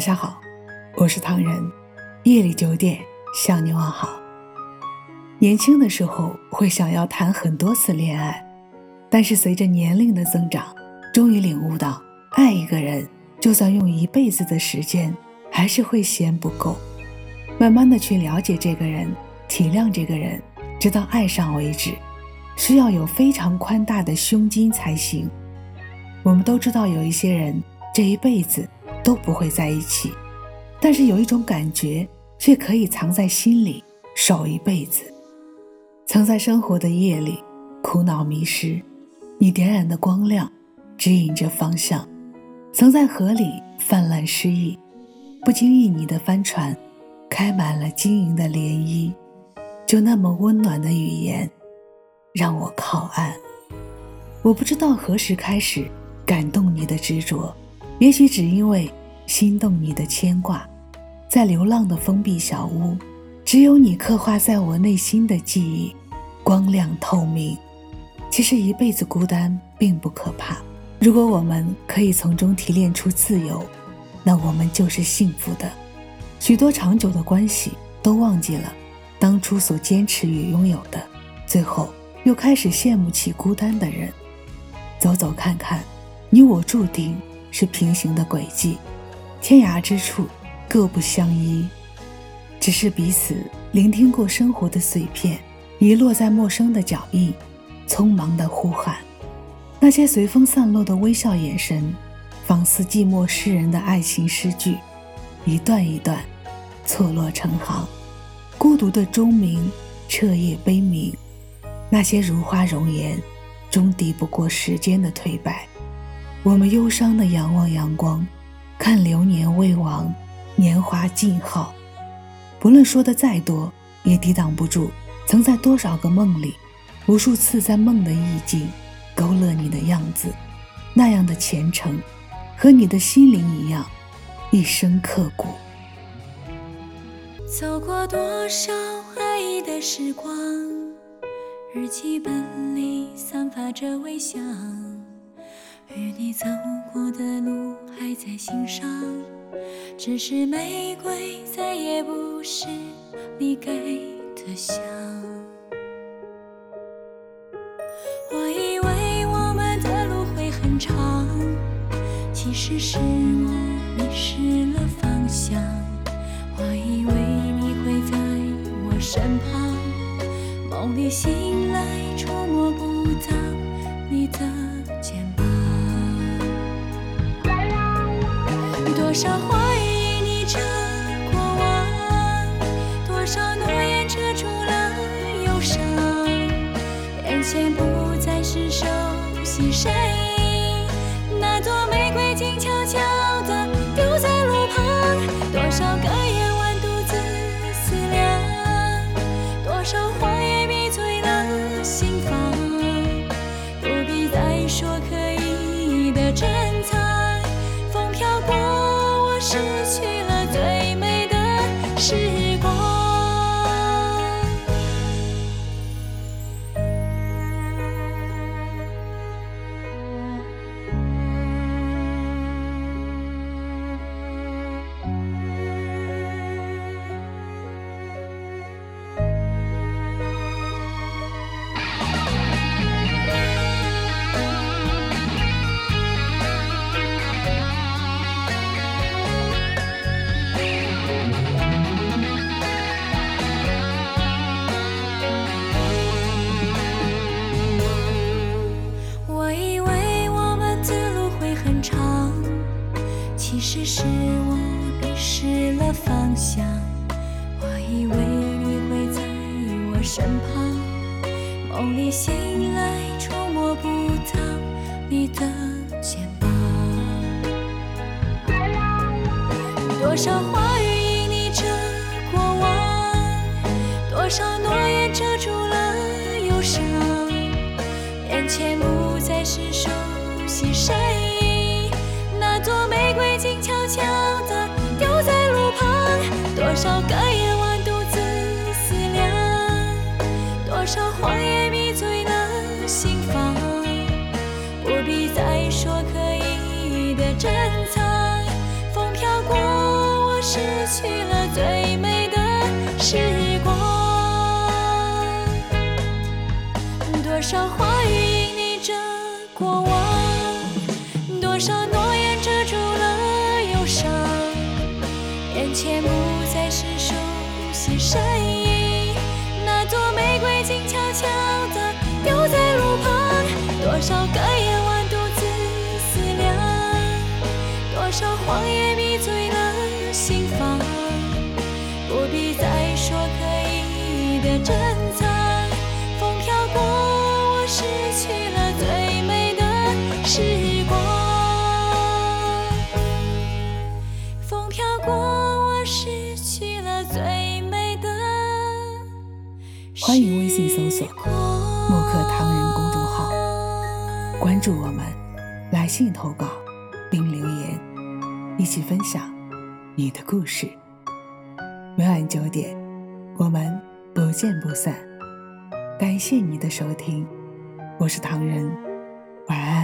晚上好，我是唐人。夜里九点向你问好。年轻的时候会想要谈很多次恋爱，但是随着年龄的增长，终于领悟到，爱一个人，就算用一辈子的时间，还是会嫌不够。慢慢的去了解这个人，体谅这个人，直到爱上为止，需要有非常宽大的胸襟才行。我们都知道，有一些人这一辈子。都不会在一起，但是有一种感觉却可以藏在心里，守一辈子。曾在生活的夜里苦恼迷失，你点燃的光亮指引着方向；曾在河里泛滥失意，不经意你的帆船开满了晶莹的涟漪，就那么温暖的语言让我靠岸。我不知道何时开始感动你的执着。也许只因为心动你的牵挂，在流浪的封闭小屋，只有你刻画在我内心的记忆，光亮透明。其实一辈子孤单并不可怕，如果我们可以从中提炼出自由，那我们就是幸福的。许多长久的关系都忘记了当初所坚持与拥有的，最后又开始羡慕起孤单的人。走走看看，你我注定。是平行的轨迹，天涯之处各不相依，只是彼此聆听过生活的碎片，遗落在陌生的脚印，匆忙的呼喊，那些随风散落的微笑眼神，仿似寂寞诗人的爱情诗句，一段一段错落成行，孤独的钟鸣，彻夜悲鸣，那些如花容颜，终敌不过时间的颓败。我们忧伤的仰望阳光，看流年未亡，年华静好。不论说的再多，也抵挡不住曾在多少个梦里，无数次在梦的意境勾勒你的样子，那样的虔诚，和你的心灵一样，一生刻骨。走过多少爱意的时光，日记本里散发着微香。与你走过的路还在心上，只是玫瑰再也不是你给的香。我以为我们的路会很长，其实是我迷失了方向。我以为你会在我身旁，梦里醒来触摸不到多少话语因你这过往，多少诺言遮住了忧伤，眼前不再是熟悉身影，失去了最美的时只是我迷失了方向，我以为你会在我身旁，梦里醒来触摸不到你的肩膀。多少话语因你着过往，多少诺言遮住了忧伤，眼前谎言迷醉了心房，不必再说刻意的珍藏，风飘过。我失去了最美的时光。多少话语隐匿着过往，多少诺言遮住了忧伤。眼前不再是熟悉身影，多少谎言迷醉了心房。不必再说刻意的珍藏，风飘过，我失去了最美的时光。风飘过，我失去了最美的时光。欢迎微信搜索“墨客唐人”公众号，关注我们，来信投稿并留言，一起分享你的故事。每晚九点，我们不见不散。感谢你的收听，我是唐人。晚安